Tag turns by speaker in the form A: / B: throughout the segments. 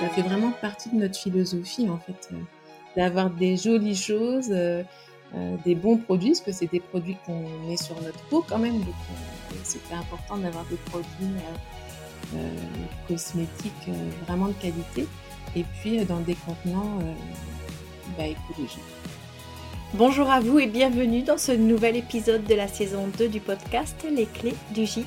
A: ça fait vraiment partie de notre philosophie en fait, euh, d'avoir des jolies choses, euh, euh, des bons produits, parce que c'est des produits qu'on met sur notre peau quand même, donc c'était important d'avoir des produits cosmétiques vraiment de qualité, et puis dans des contenants bah, écologiques.
B: Bonjour à vous et bienvenue dans ce nouvel épisode de la saison 2 du podcast Les clés du gîte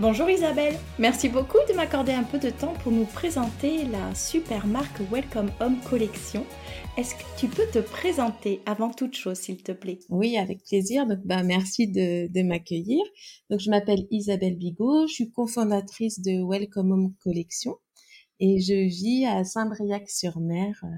B: Bonjour Isabelle, merci beaucoup de m'accorder un peu de temps pour nous présenter la super marque Welcome Home Collection. Est-ce que tu peux te présenter avant toute chose, s'il te plaît?
A: Oui, avec plaisir. Donc, bah, merci de, m'accueillir. Donc, je m'appelle Isabelle Bigot, je suis cofondatrice de Welcome Home Collection et je vis à Saint-Briac-sur-Mer, euh,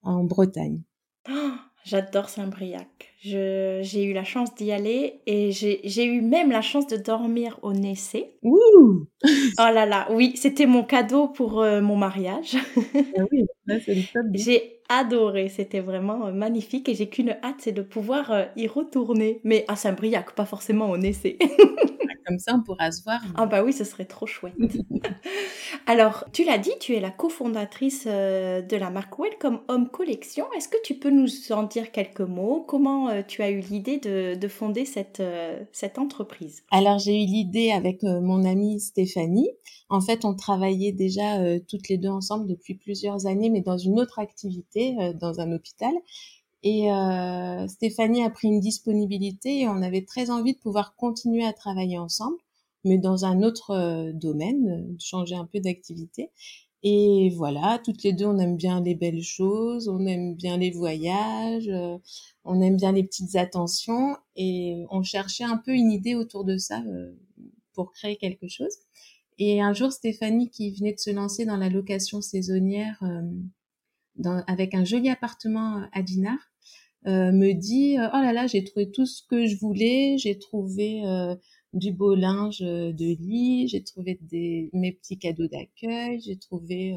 A: en Bretagne.
B: Oh, J'adore Saint-Briac. J'ai eu la chance d'y aller et j'ai eu même la chance de dormir au Nessé.
A: Ouh
B: Oh là là, oui, c'était mon cadeau pour euh, mon mariage.
A: Ah oui, c'est
B: J'ai adoré, c'était vraiment euh, magnifique et j'ai qu'une hâte, c'est de pouvoir euh, y retourner. Mais à Saint-Briac, pas forcément au Nessé.
A: Comme ça, on pourra se voir.
B: Ah bah oui, ce serait trop chouette. Alors, tu l'as dit, tu es la cofondatrice euh, de la marque Welcome Home Collection. Est-ce que tu peux nous en dire quelques mots? Comment euh, tu as eu l'idée de, fonder cette, euh, cette entreprise?
A: Alors, j'ai eu l'idée avec mon amie Stéphanie. En fait, on travaillait déjà toutes les deux ensemble depuis plusieurs années, mais dans une autre activité, dans un hôpital. Et euh, Stéphanie a pris une disponibilité et on avait très envie de pouvoir continuer à travailler ensemble, mais dans un autre euh, domaine, euh, changer un peu d'activité. Et voilà, toutes les deux, on aime bien les belles choses, on aime bien les voyages, euh, on aime bien les petites attentions et on cherchait un peu une idée autour de ça pour créer quelque chose. Et un jour, Stéphanie, qui venait de se lancer dans la location saisonnière dans, avec un joli appartement à Dinard, euh, me dit euh, oh là là j'ai trouvé tout ce que je voulais. J'ai trouvé euh, du beau linge de lit. J'ai trouvé des mes petits cadeaux d'accueil. J'ai trouvé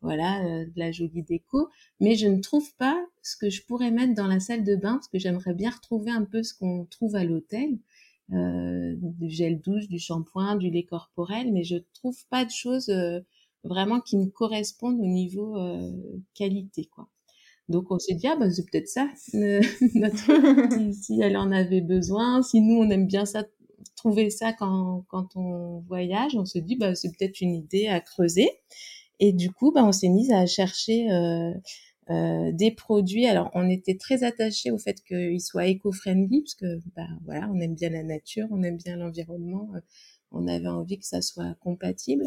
A: voilà de la jolie déco. Mais je ne trouve pas ce que je pourrais mettre dans la salle de bain parce que j'aimerais bien retrouver un peu ce qu'on trouve à l'hôtel. Du gel douche du shampoing du lait corporel. Mais je trouve pas de choses vraiment qui me correspondent au niveau qualité quoi donc on s'est dit ah bah c'est peut-être ça euh, notre si, elle en avait besoin, si nous on aime bien ça trouver ça quand quand on voyage, on se dit bah c'est peut-être une idée à creuser et du coup bah on s'est mise à chercher euh, euh, des produits. Alors on était très attachés au fait qu'ils soient éco-friendly parce que bah voilà on aime bien la nature, on aime bien l'environnement. on avait envie que ça soit compatible.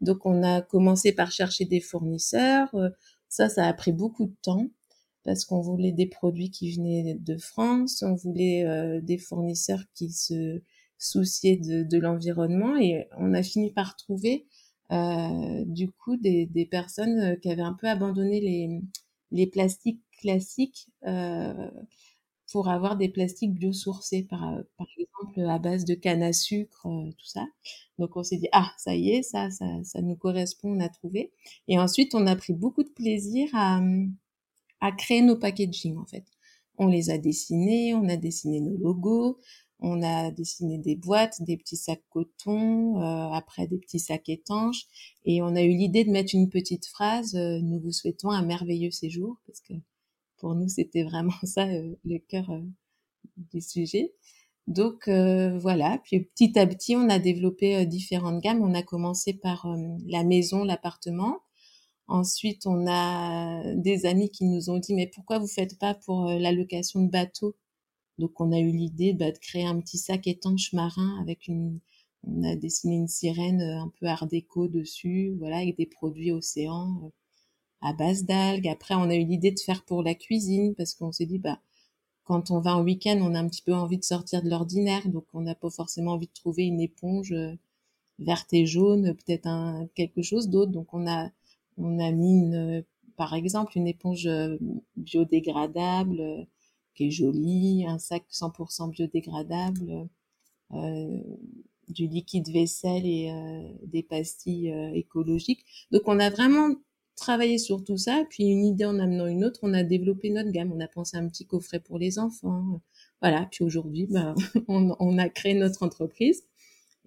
A: Donc on a commencé par chercher des fournisseurs. Ça, ça a pris beaucoup de temps parce qu'on voulait des produits qui venaient de France, on voulait euh, des fournisseurs qui se souciaient de, l'environnement et on a fini par trouver euh, du coup des, personnes euh, qui avaient un peu abandonné les, les plastiques classiques pour avoir des plastiques biosourcés, par, par exemple à base de canne à sucre, tout ça. Donc on s'est dit ah ça y est, ça, ça, ça nous correspond, on a trouvé. Et ensuite on a pris beaucoup de plaisir à à créer nos packaging en fait. On les a dessinés, on a dessiné nos logos, on a dessiné des boîtes, des petits sacs coton, euh, après des petits sacs étanches, et on a eu l'idée de mettre une petite phrase euh, Nous vous souhaitons un merveilleux séjour, parce que pour nous c'était vraiment ça euh, le cœur du sujet. Donc voilà, puis petit à petit on a développé différentes gammes. On a commencé par la maison, l'appartement. Ensuite on a des amis qui nous ont dit mais pourquoi vous faites pas pour la location de bateau donc on a eu l'idée bah, de créer un petit sac étanche marin avec une, on a dessiné une sirène euh, un peu art déco dessus, voilà, avec des produits océans euh, à base d'algues. Après, on a eu l'idée de faire pour la cuisine parce qu'on s'est dit, bah, quand on va en week-end, on a un petit peu envie de sortir de l'ordinaire, donc on n'a pas forcément envie de trouver une éponge euh, verte et jaune, peut-être un quelque chose d'autre. Donc on a on a mis une, par exemple une éponge biodégradable qui est joli, un sac 100% biodégradable, euh, du liquide vaisselle et euh, des pastilles euh, écologiques. Donc on a vraiment travaillé sur tout ça, puis une idée en amenant une autre, on a développé notre gamme. On a pensé à un petit coffret pour les enfants. Voilà, puis aujourd'hui, bah, on, on, a créé notre entreprise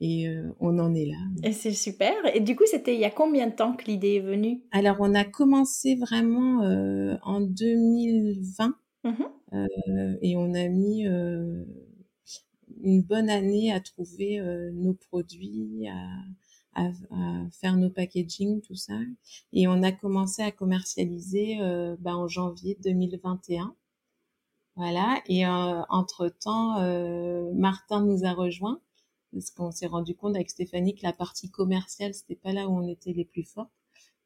A: et euh, on en est là.
B: Et c'est super. Et du coup, c'était il y a combien de temps que l'idée est venue?
A: Alors, on a commencé vraiment euh, en 2020. Euh, et on a mis une bonne année à trouver nos produits, à, à, faire nos packaging, tout ça. Et on a commencé à commercialiser bah, en janvier 2021. Voilà. Et entre-temps, Martin nous a rejoints parce qu'on s'est rendu compte avec Stéphanie que la partie commerciale, c'était pas là où on était les plus forts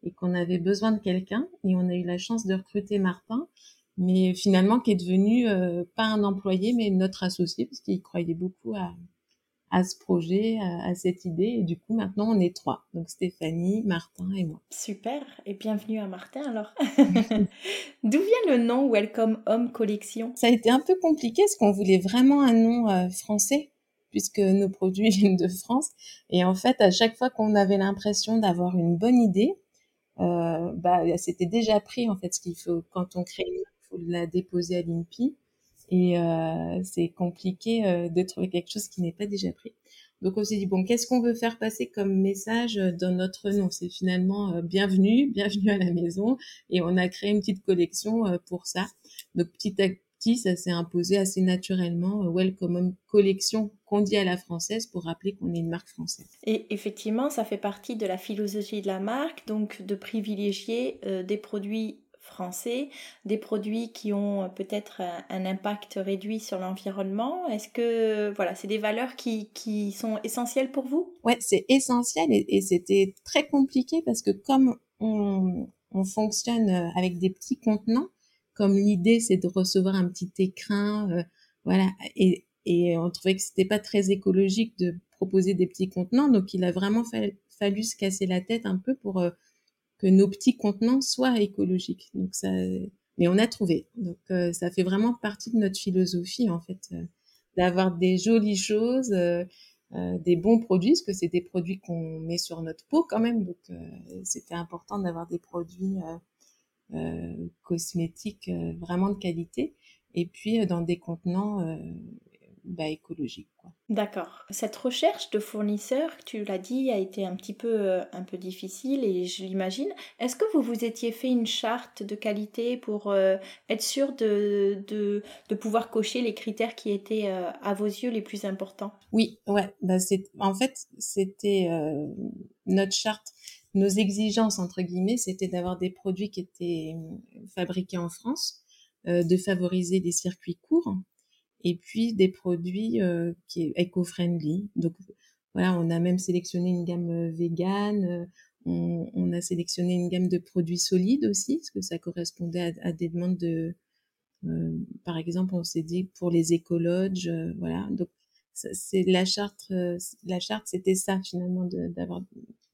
A: et qu'on avait besoin de quelqu'un. Et on a eu la chance de recruter Martin mais finalement qui est devenu euh, pas un employé, mais notre associé, parce qu'il croyait beaucoup à, à ce projet, à, cette idée. Et du coup, maintenant, on est trois. Donc, Stéphanie, Martin et moi.
B: Super. Et bienvenue à Martin, alors. D'où vient le nom Welcome Home Collection?
A: Ça a été un peu compliqué, parce qu'on voulait vraiment un nom euh, français, puisque nos produits viennent de France. Et en fait, à chaque fois qu'on avait l'impression d'avoir une bonne idée, euh, bah, c'était déjà pris, en fait, ce qu'il faut quand on crée une la déposer à l'INPI et euh, c'est compliqué euh, de trouver quelque chose qui n'est pas déjà pris. Donc on s'est dit bon, qu'est-ce qu'on veut faire passer comme message dans notre nom? C'est finalement euh, bienvenue, bienvenue à la maison, et on a créé une petite collection pour ça. Donc petit à petit, ça s'est imposé assez naturellement. Welcome collection qu'on dit à la française pour rappeler qu'on est une marque française.
B: Et effectivement, ça fait partie de la philosophie de la marque, donc de privilégier des produits français, des produits qui ont peut-être un, impact réduit sur l'environnement. Est-ce que voilà, c'est des valeurs qui, qui, sont essentielles pour vous?
A: Ouais, c'est essentiel et, c'était très compliqué parce que comme on, on, fonctionne avec des petits contenants, comme l'idée c'est de recevoir un petit écrin, euh, voilà, et, et on trouvait que c'était pas très écologique de proposer des petits contenants, donc il a vraiment fallu se casser la tête un peu pour euh, que nos petits contenants soient écologiques. Donc ça, mais on a trouvé. Donc euh, ça fait vraiment partie de notre philosophie en fait, euh, d'avoir des jolies choses, euh, des bons produits, parce que c'est des produits qu'on met sur notre peau quand même. Donc c'était important d'avoir des produits cosmétiques vraiment de qualité. Et puis dans des contenants bah, écologique.
B: D'accord. Cette recherche de fournisseurs, tu l'as dit, a été un petit peu, euh, un peu difficile et je l'imagine. Est-ce que vous vous étiez fait une charte de qualité pour euh, être sûr de, de, de, pouvoir cocher les critères qui étaient euh, à vos yeux les plus importants?
A: Oui, ouais. Bah c'est, en fait, c'était notre charte. Nos exigences, entre guillemets, c'était d'avoir des produits qui étaient fabriqués en France, de favoriser des circuits courts, et puis des produits euh, qui est eco-friendly. Donc voilà, on a même sélectionné une gamme euh, vegan, euh, on, on, a sélectionné une gamme de produits solides aussi, parce que ça correspondait à, à des demandes de, euh, par exemple, on s'est dit pour les écologes, voilà. Donc c'est la charte, la charte, c'était ça finalement d'avoir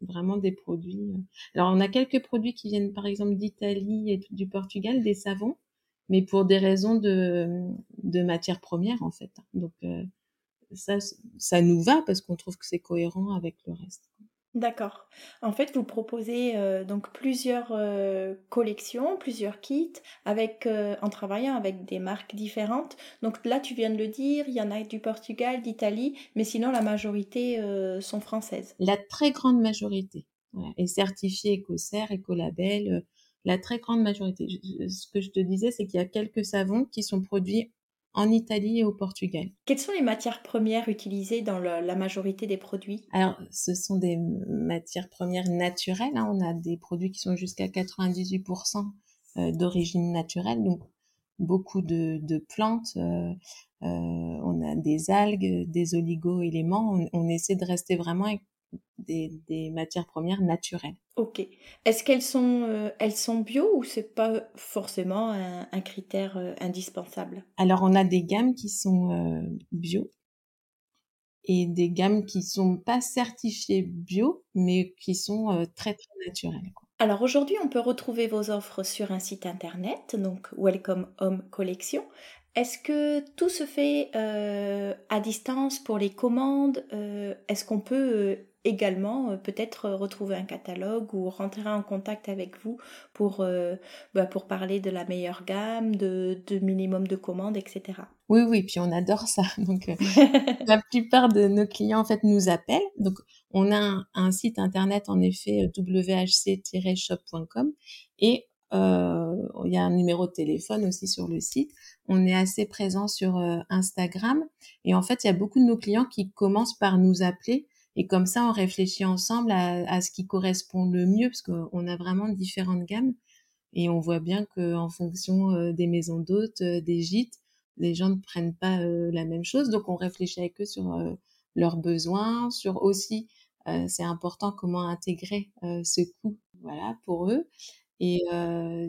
A: vraiment des produits. Alors on a quelques produits qui viennent par exemple d'Italie et du Portugal, des savons mais pour des raisons de, de matière première en fait. Donc euh, ça, ça nous va parce qu'on trouve que c'est cohérent avec le reste.
B: D'accord. En fait, vous proposez euh, donc plusieurs euh, collections, plusieurs kits, avec euh, en travaillant avec des marques différentes. Donc là, tu viens de le dire, il y en a du Portugal, d'Italie, mais sinon la majorité sont françaises.
A: La très grande majorité est certifiée Écossaire, Écolabel. La très grande majorité. ce que je te disais, c'est qu'il y a quelques savons qui sont produits en Italie et au Portugal.
B: Quelles sont les matières premières utilisées dans la majorité des produits?
A: Alors, ce sont des matières premières naturelles. Hein. On a des produits qui sont jusqu'à 98% euh, d'origine naturelle, donc beaucoup de, plantes. Euh, euh, on a des algues, des oligo-éléments. On, on, essaie de rester vraiment avec des, matières premières naturelles.
B: Ok. Est-ce qu'elles sont, euh, elles sont bio ou c'est pas forcément un, critère euh, indispensable?
A: Alors on a des gammes qui sont euh, bio et des gammes qui sont pas certifiées bio mais qui sont très très naturelles.
B: Alors aujourd'hui, on peut retrouver vos offres sur un site internet, donc Welcome Home Collection. Est-ce que tout se fait à distance pour les commandes? Est-ce qu'on peut également euh, peut-être euh, retrouver un catalogue ou rentrer en contact avec vous pour, euh, bah, pour parler de la meilleure gamme, de, de, minimum de commandes, etc.
A: Oui, oui, puis on adore ça. Donc, la plupart de nos clients, en fait, nous appellent. Donc, on a un, site internet, en effet, whc-shop.com et il y a un numéro de téléphone aussi sur le site. On est assez présent sur Instagram et en fait, il y a beaucoup de nos clients qui commencent par nous appeler et comme ça, on réfléchit ensemble à, ce qui correspond le mieux, parce qu'on a vraiment différentes gammes. Et on voit bien qu'en fonction euh, des maisons d'hôtes, euh, des gîtes, les gens ne prennent pas euh, la même chose. Donc, on réfléchit avec eux sur leurs besoins, sur aussi, c'est important comment intégrer ce coût, voilà, pour eux. Et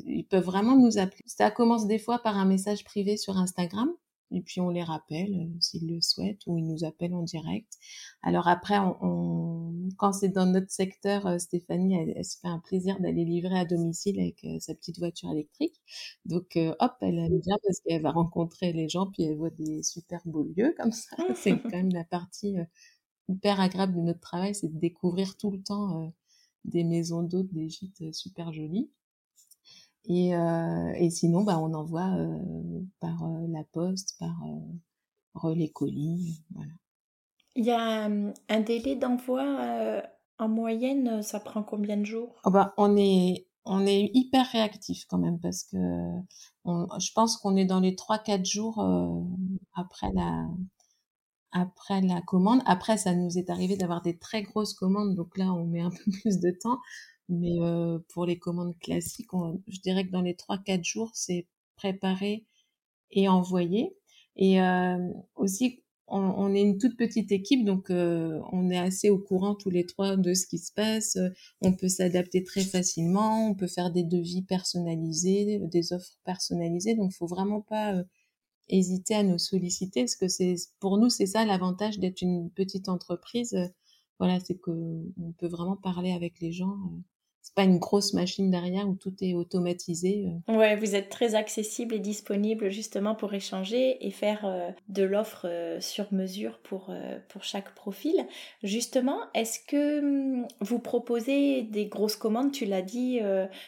A: ils peuvent vraiment nous appeler. Ça commence des fois par un message privé sur Instagram et puis on les rappelle euh, s'ils le souhaitent ou ils nous appellent en direct. Alors après, on, quand c'est dans notre secteur, euh, Stéphanie, elle, se fait un plaisir d'aller livrer à domicile avec euh, sa petite voiture électrique. Donc hop, elle aime bien parce qu'elle va rencontrer les gens puis elle voit des super beaux lieux comme ça. c'est quand même la partie hyper agréable de notre travail, c'est de découvrir tout le temps des maisons d'hôtes, des gîtes super jolis. Et, euh, et sinon, bah, on envoie euh, par euh, la poste, par relais colis. Voilà.
B: Il y a un délai d'envoi en moyenne, ça prend combien de jours?
A: Oh bah, on, est, on est hyper réactif quand même parce que on, je pense qu'on est dans les 3-4 jours après la, après la commande. Après, ça nous est arrivé d'avoir des très grosses commandes, donc là, on met un peu plus de temps. Mais euh, pour les commandes classiques, je dirais que dans les 3-4 jours, c'est préparé et envoyé. Et euh, aussi, on, est une toute petite équipe, donc euh, on est assez au courant tous les trois de ce qui se passe. On peut s'adapter très facilement, on peut faire des devis personnalisés, des offres personnalisées. Donc, faut vraiment pas hésiter à nous solliciter, parce que c'est pour nous c'est ça l'avantage d'être une petite entreprise. Voilà, c'est que on peut vraiment parler avec les gens c'est pas une grosse machine derrière où tout est automatisé.
B: Euh. Ouais, vous êtes très accessible et disponible justement pour échanger et faire euh, de l'offre euh, sur mesure pour, pour chaque profil. Justement, est-ce que hum, vous proposez des grosses commandes? Tu l'as dit,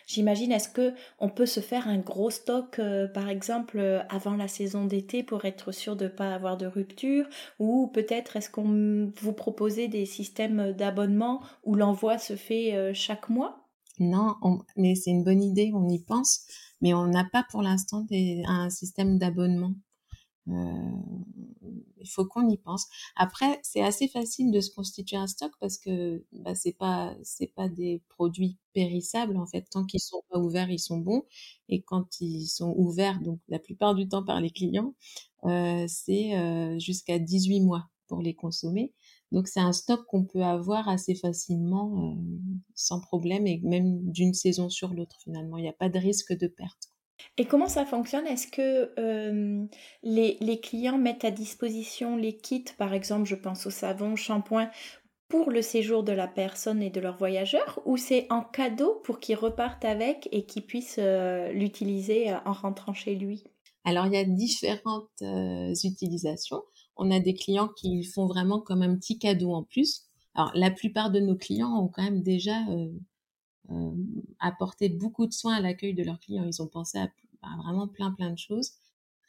B: j'imagine. Est-ce que on peut se faire un gros stock, par exemple, avant la saison d'été pour être sûr de ne pas avoir de rupture? Ou peut-être est-ce qu'on vous proposez des systèmes d'abonnement où l'envoi se fait chaque mois?
A: Non, mais c'est une bonne idée, on y pense, mais on n'a pas pour l'instant un système d'abonnement. Euh, il faut qu'on y pense. Après, c'est assez facile de se constituer un stock parce que bah, c'est pas pas des produits périssables en fait. Tant qu'ils sont pas ouverts, ils sont bons. Et quand ils sont ouverts, donc la plupart du temps par les clients, euh, c'est euh, jusqu'à 18 mois pour les consommer. Donc c'est un stock qu'on peut avoir assez facilement, euh, sans problème, et même d'une saison sur l'autre finalement. Il n'y a pas de risque de perte.
B: Et comment ça fonctionne? Est-ce que euh, les, les, clients mettent à disposition les kits, par exemple, je pense au savon, shampoing, pour le séjour de la personne et de leur voyageur, ou c'est en cadeau pour qu'ils repartent avec et qu'ils puissent euh, l'utiliser en rentrant chez lui?
A: Alors il y a différentes utilisations on a des clients qui font vraiment comme un petit cadeau en plus. Alors, la plupart de nos clients ont quand même déjà apporté beaucoup de soins à l'accueil de leurs clients. Ils ont pensé à, vraiment plein, plein de choses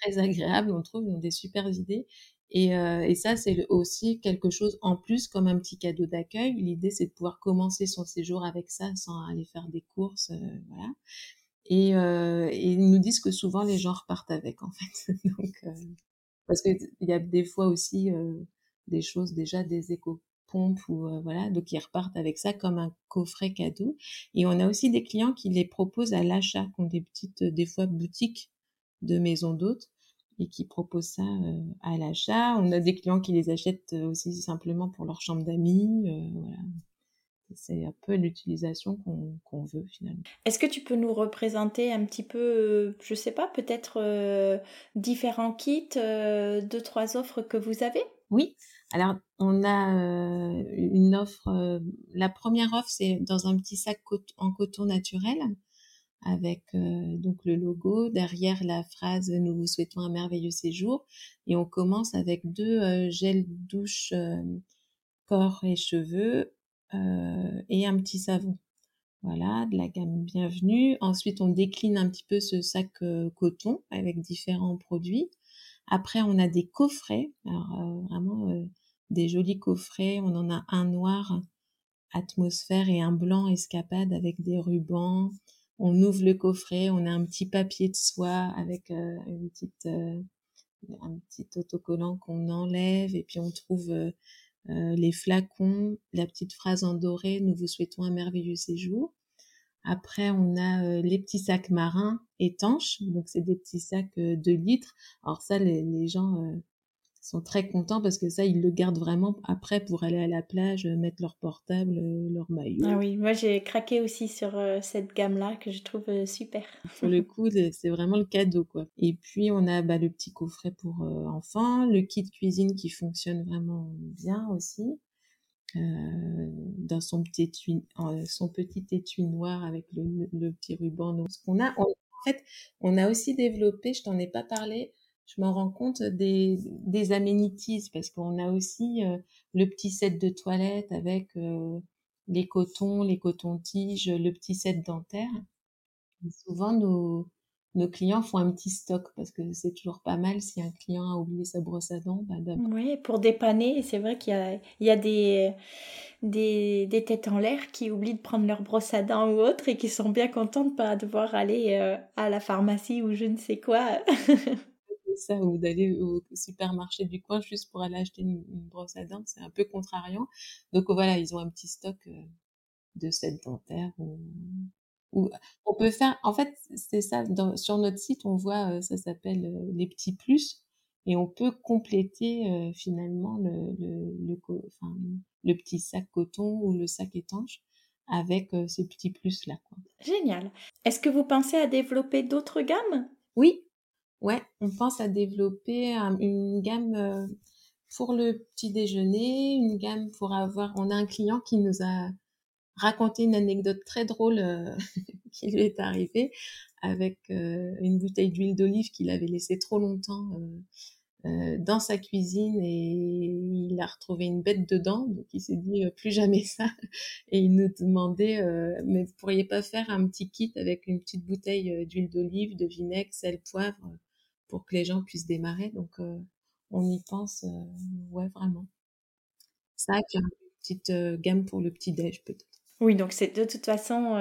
A: très agréables, on trouve, ils ont des super idées. Et, et ça, c'est aussi quelque chose en plus comme un petit cadeau d'accueil. L'idée, c'est de pouvoir commencer son séjour avec ça sans aller faire des courses, voilà. Et, euh, et, ils nous disent que souvent les gens repartent avec en fait. Donc, euh, parce qu'il y a des fois aussi des choses déjà des éco-pompes ou euh, voilà, donc ils repartent avec ça comme un coffret cadeau. Et on a aussi des clients qui les proposent à l'achat, qui ont des petites des fois boutiques de maisons d'hôtes et qui proposent ça à l'achat. On a des clients qui les achètent aussi simplement pour leur chambre d'amis, voilà c'est un peu l'utilisation qu'on veut finalement.
B: Est-ce que tu peux nous représenter un petit peu, euh, je sais pas, peut-être euh, différents kits, euh, deux, trois offres que vous avez?
A: Oui, alors on a une offre, la première offre c'est dans un petit sac en coton naturel avec donc le logo, derrière la phrase Nous vous souhaitons un merveilleux séjour et on commence avec deux gels douche corps et cheveux et un petit savon. Voilà, de la gamme bienvenue. Ensuite, on décline un petit peu ce sac euh, coton avec différents produits. Après, on a des coffrets. Alors, euh, vraiment des jolis coffrets. On en a un noir atmosphère et un blanc escapade avec des rubans. On ouvre le coffret, on a un petit papier de soie avec une petite, un petit autocollant qu'on enlève et puis on trouve euh, les flacons, la petite phrase en doré, nous vous souhaitons un merveilleux séjour. Après, on a euh, les petits sacs marins étanches, donc c'est des petits sacs euh, de litres. Alors ça, les, gens sont très contents parce que ça, ils le gardent vraiment après pour aller à la plage, mettre leur portable, leur maillot.
B: Ah oui, moi j'ai craqué aussi sur cette gamme-là que je trouve super.
A: Pour le coup, c'est vraiment le cadeau quoi. Et puis on a bah, le petit coffret pour enfants, le kit cuisine qui fonctionne vraiment bien aussi. dans son petit étui, son petit étui noir avec le, petit ruban. Donc, ce qu'on a, en fait, on a aussi développé, je t'en ai pas parlé, je m'en rends compte des, des amenities parce qu'on a aussi euh, le petit set de toilette avec euh, les cotons, les cotons-tiges, le petit set dentaire. souvent, nos, nos clients font un petit stock parce que c'est toujours pas mal si un client a oublié sa brosse à dents. Bah,
B: oui, pour dépanner, c'est vrai qu'il y a, il y a des, des, des, têtes en l'air qui oublient de prendre leur brosse à dents ou autre et qui sont bien contents de pas devoir aller euh, à la pharmacie ou je ne sais quoi.
A: ça ou d'aller au supermarché du coin juste pour aller acheter une, brosse à dents, c'est un peu contrariant. Donc voilà, ils ont un petit stock euh, de cette dentaire ou, on peut faire. En fait, c'est ça. sur notre site, on voit euh, ça s'appelle euh, les petits plus et on peut compléter finalement le le, enfin, le petit sac coton ou le sac étanche avec ces petits plus là. Quoi.
B: Génial. Est-ce que vous pensez à développer d'autres gammes?
A: Oui, Ouais, on pense à développer une gamme euh, pour le petit déjeuner, une gamme pour avoir. On a un client qui nous a raconté une anecdote très drôle euh, qui lui est arrivée avec euh, une bouteille d'huile d'olive qu'il avait laissée trop longtemps dans sa cuisine et il a retrouvé une bête dedans, donc il s'est dit plus jamais ça. Et il nous demandait, mais vous pourriez pas faire un petit kit avec une petite bouteille d'huile d'olive, de vinaigre, sel, poivre pour que les gens puissent démarrer. Donc, euh, on y pense, euh, ouais, vraiment. Ça, puis une petite euh, gamme pour le petit déj peut-être.
B: Oui, donc c'est de toute façon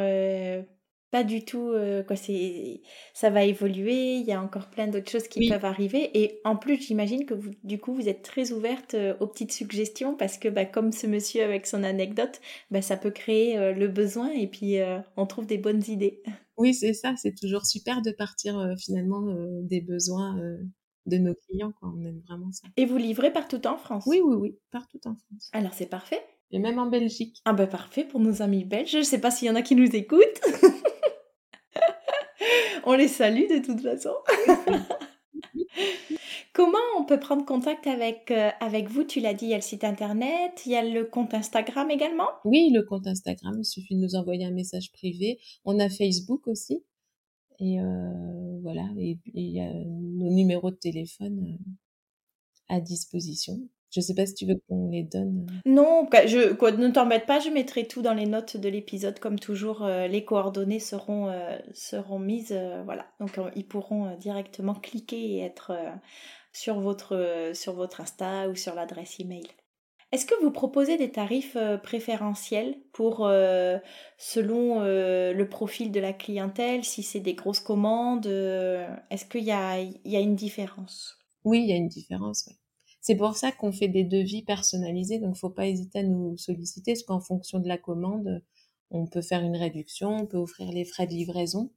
B: pas du tout quoi c'est ça va évoluer il y a encore plein d'autres choses qui peuvent arriver et en plus j'imagine que vous du coup vous êtes très ouverte aux petites suggestions parce que bah, comme ce monsieur avec son anecdote bah, ça peut créer le besoin et puis on trouve des bonnes idées
A: oui, c'est ça. C'est toujours super de partir euh, finalement euh, des besoins euh, de nos clients. Quoi. On aime vraiment ça.
B: Et vous livrez partout en France?
A: Oui, oui, oui, partout en France.
B: Alors c'est parfait.
A: Et même en Belgique.
B: Ah ben parfait pour nos amis belges. Je ne sais pas s'il y en a qui nous écoutent. On les salue de toute façon. Comment on peut prendre contact avec, euh, avec vous? Tu l'as dit, il y a le site internet, il y a le compte Instagram également?
A: Oui, le compte Instagram, il suffit de nous envoyer un message privé. On a Facebook aussi. Et euh, voilà, et il y a nos numéros de téléphone euh, à disposition. Je sais pas si tu veux qu'on les donne.
B: Non, je, quoi, ne t'embête pas, je mettrai tout dans les notes de l'épisode. Comme toujours, les coordonnées seront, seront mises. voilà, donc ils pourront directement cliquer et être sur, votre, sur votre Insta ou sur l'adresse email. Est-ce que vous proposez des tarifs euh, préférentiels pour euh, selon euh, le profil de la clientèle, si c'est des grosses commandes Est-ce qu'il y a, y a, une différence?
A: Oui, il y a une différence. C'est pour ça qu'on fait des devis personnalisés, donc faut pas hésiter à nous solliciter, parce qu'en fonction de la commande, on peut faire une réduction, on peut offrir les frais de livraison.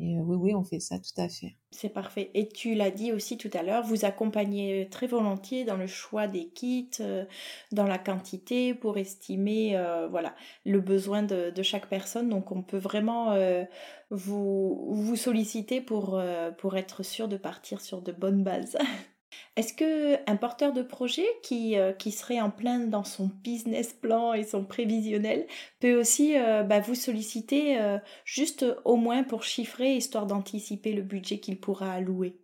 A: Et oui, oui, on fait ça tout à fait.
B: C'est parfait. Et tu l'as dit aussi tout à l'heure, vous accompagnez très volontiers dans le choix des kits, dans la quantité pour estimer voilà le besoin de, de, chaque personne. Donc on peut vraiment vous, vous solliciter pour, pour être sûr de partir sur de bonnes bases. Est-ce que un porteur de projet qui, euh, qui serait en plein dans son business plan et son prévisionnel peut aussi euh, bah, vous solliciter euh, juste au moins pour chiffrer, histoire d'anticiper le budget qu'il pourra allouer?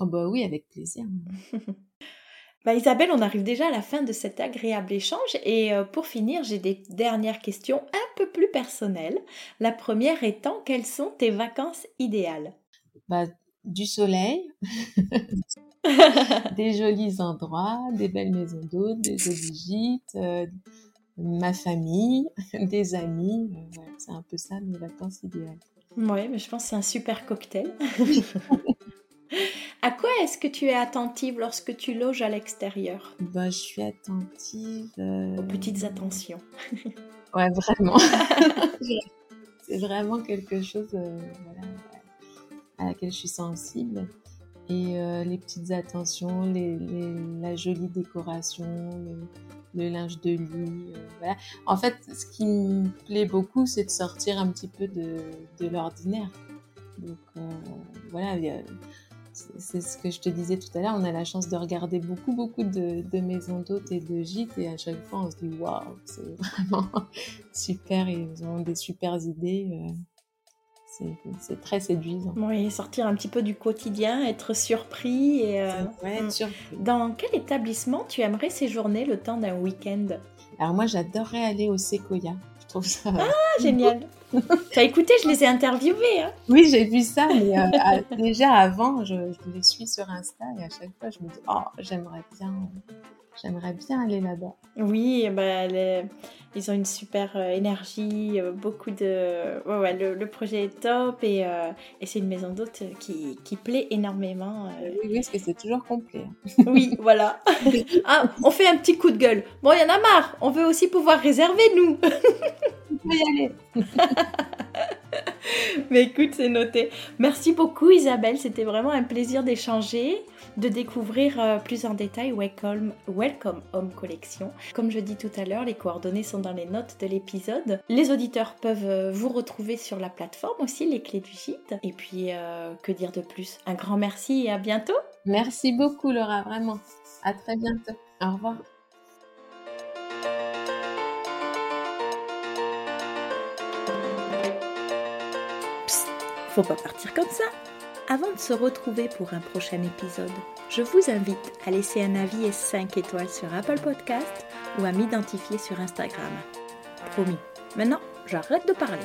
A: Oh bah oui, avec plaisir.
B: bah Isabelle, on arrive déjà à la fin de cet agréable échange et pour finir, j'ai des dernières questions un peu plus personnelles. La première étant, quelles sont tes vacances idéales?
A: Bah, Du soleil, des jolis endroits, des belles maisons d'hôtes, des jolis gîtes, euh, ma famille, des amis. Euh, c'est un peu ça mes vacances idéales.
B: Oui, mais je pense que c'est un super cocktail. à quoi est-ce que tu es attentive lorsque tu loges à l'extérieur?
A: Bah, Je suis attentive. Euh,
B: Aux petites attentions.
A: ouais, vraiment. c'est vraiment quelque chose à laquelle je suis sensible et euh, les petites attentions, les, la jolie décoration, le, linge de lit. Euh, voilà. En fait, ce qui me plaît beaucoup, c'est de sortir un petit peu de, de l'ordinaire. Donc euh, voilà, c'est ce que je te disais tout à l'heure, on a la chance de regarder beaucoup, beaucoup de, de maisons d'hôtes et de gîtes et à chaque fois on se dit waouh, c'est vraiment super, ils ont des super idées c'est très séduisant.
B: Oui, sortir un petit peu du quotidien, être surpris. Et, euh,
A: mm.
B: Dans quel établissement tu aimerais séjourner le temps d'un week-end?
A: Alors moi, j'adorerais aller au Sequoia. Je trouve ça...
B: Ah, génial Tu as écouté, je les ai interviewés. Hein
A: oui, j'ai vu ça, mais euh, déjà avant, je, je, les suis sur Insta et à chaque fois, je me dis, oh, j'aimerais bien J'aimerais bien aller là-bas.
B: Oui, bah, ils ont une super euh, énergie, euh, beaucoup de... Ouais, ouais, le, projet est top et, euh, et c'est une maison d'hôte qui, qui, plaît énormément.
A: Oui, parce que c'est toujours complet.
B: oui, voilà. ah, on fait un petit coup de gueule. Bon, il y en a marre, on veut aussi pouvoir réserver, nous.
A: on peut y aller.
B: Mais écoute, c'est noté. Merci beaucoup Isabelle, c'était vraiment un plaisir d'échanger, de découvrir euh, plus en détail Welcome, Welcome Home Collection. Comme je dis tout à l'heure, les coordonnées sont dans les notes de l'épisode. Les auditeurs peuvent euh, vous retrouver sur la plateforme aussi, les clés du gîte. Et puis, euh, que dire de plus? Un grand merci et à bientôt.
A: Merci beaucoup Laura, vraiment. À très bientôt. Au revoir.
B: faut pas partir comme ça. Avant de se retrouver pour un prochain épisode, je vous invite à laisser un avis et 5 étoiles sur Apple Podcast ou à m'identifier sur Instagram. Promis. Maintenant, j'arrête de parler.